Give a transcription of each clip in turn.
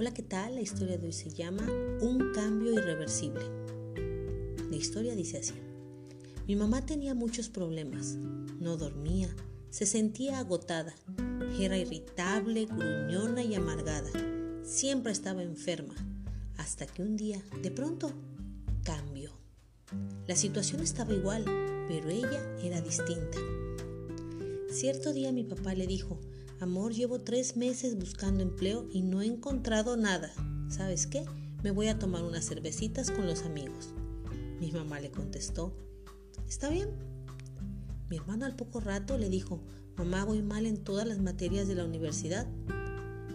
Hola, ¿qué tal? La historia de hoy se llama Un cambio irreversible. La historia dice así. Mi mamá tenía muchos problemas. No dormía, se sentía agotada, era irritable, gruñona y amargada. Siempre estaba enferma, hasta que un día, de pronto, cambió. La situación estaba igual, pero ella era distinta. Cierto día mi papá le dijo, Amor, llevo tres meses buscando empleo y no he encontrado nada. ¿Sabes qué? Me voy a tomar unas cervecitas con los amigos. Mi mamá le contestó, ¿está bien? Mi hermano al poco rato le dijo, mamá, voy mal en todas las materias de la universidad.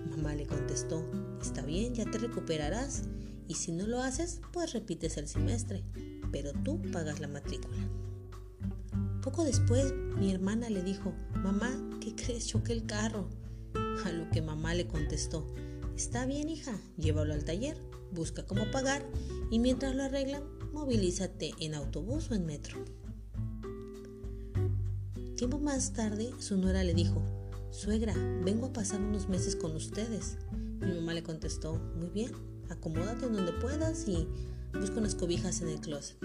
Mamá le contestó, está bien, ya te recuperarás y si no lo haces, pues repites el semestre, pero tú pagas la matrícula. Poco después, mi hermana le dijo, mamá, ¿qué crees? Choqué el carro. A lo que mamá le contestó, está bien hija, llévalo al taller, busca cómo pagar y mientras lo arreglan, movilízate en autobús o en metro. Tiempo más tarde, su nuera le dijo, suegra, vengo a pasar unos meses con ustedes. Mi mamá le contestó, muy bien, acomódate donde puedas y busca unas cobijas en el closet.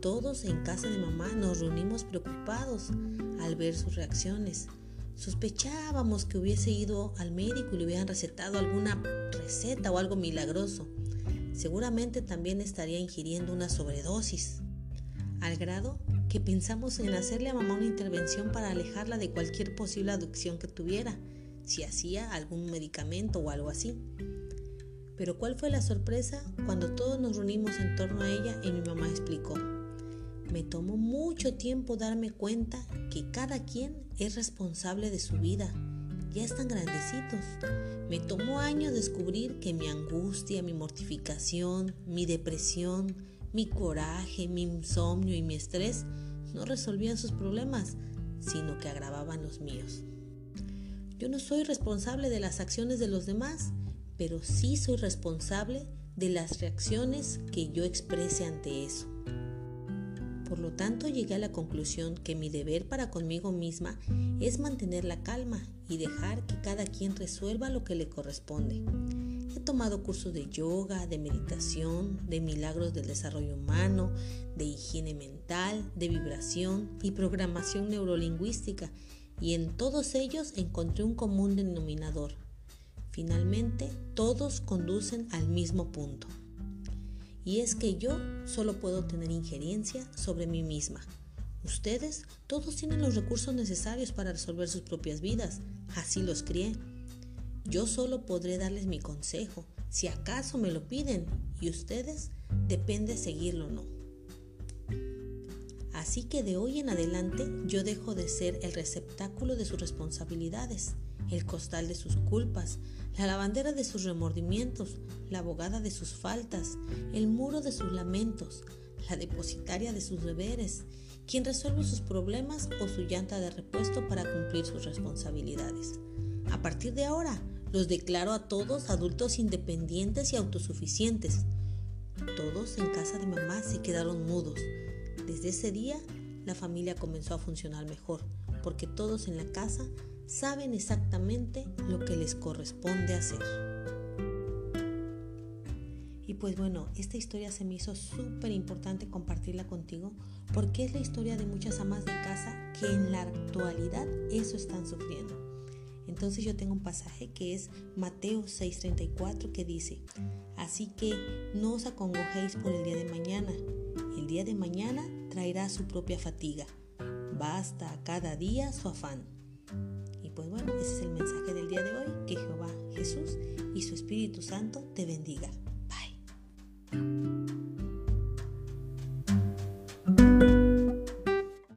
Todos en casa de mamá nos reunimos preocupados al ver sus reacciones. Sospechábamos que hubiese ido al médico y le hubieran recetado alguna receta o algo milagroso. Seguramente también estaría ingiriendo una sobredosis. Al grado que pensamos en hacerle a mamá una intervención para alejarla de cualquier posible adicción que tuviera, si hacía algún medicamento o algo así. Pero ¿cuál fue la sorpresa cuando todos nos reunimos en torno a ella y mi mamá mucho tiempo darme cuenta que cada quien es responsable de su vida. Ya están grandecitos. Me tomó años descubrir que mi angustia, mi mortificación, mi depresión, mi coraje, mi insomnio y mi estrés no resolvían sus problemas, sino que agravaban los míos. Yo no soy responsable de las acciones de los demás, pero sí soy responsable de las reacciones que yo exprese ante eso. Por lo tanto, llegué a la conclusión que mi deber para conmigo misma es mantener la calma y dejar que cada quien resuelva lo que le corresponde. He tomado cursos de yoga, de meditación, de milagros del desarrollo humano, de higiene mental, de vibración y programación neurolingüística y en todos ellos encontré un común denominador. Finalmente, todos conducen al mismo punto y es que yo solo puedo tener injerencia sobre mí misma. Ustedes todos tienen los recursos necesarios para resolver sus propias vidas, así los crié. Yo solo podré darles mi consejo, si acaso me lo piden, y ustedes depende seguirlo o no. Así que de hoy en adelante yo dejo de ser el receptáculo de sus responsabilidades, el costal de sus culpas, la lavandera de sus remordimientos, la abogada de sus faltas, el muro de sus lamentos, la depositaria de sus deberes, quien resuelve sus problemas o su llanta de repuesto para cumplir sus responsabilidades. A partir de ahora, los declaro a todos adultos independientes y autosuficientes. Todos en casa de mamá se quedaron mudos. Desde ese día, la familia comenzó a funcionar mejor, porque todos en la casa saben exactamente lo que les corresponde hacer. Y pues bueno, esta historia se me hizo súper importante compartirla contigo porque es la historia de muchas amas de casa que en la actualidad eso están sufriendo. Entonces yo tengo un pasaje que es Mateo 6:34 que dice, así que no os acongojéis por el día de mañana, el día de mañana traerá su propia fatiga, basta cada día su afán ese es el mensaje del día de hoy. Que Jehová, Jesús y su Espíritu Santo te bendiga. Bye.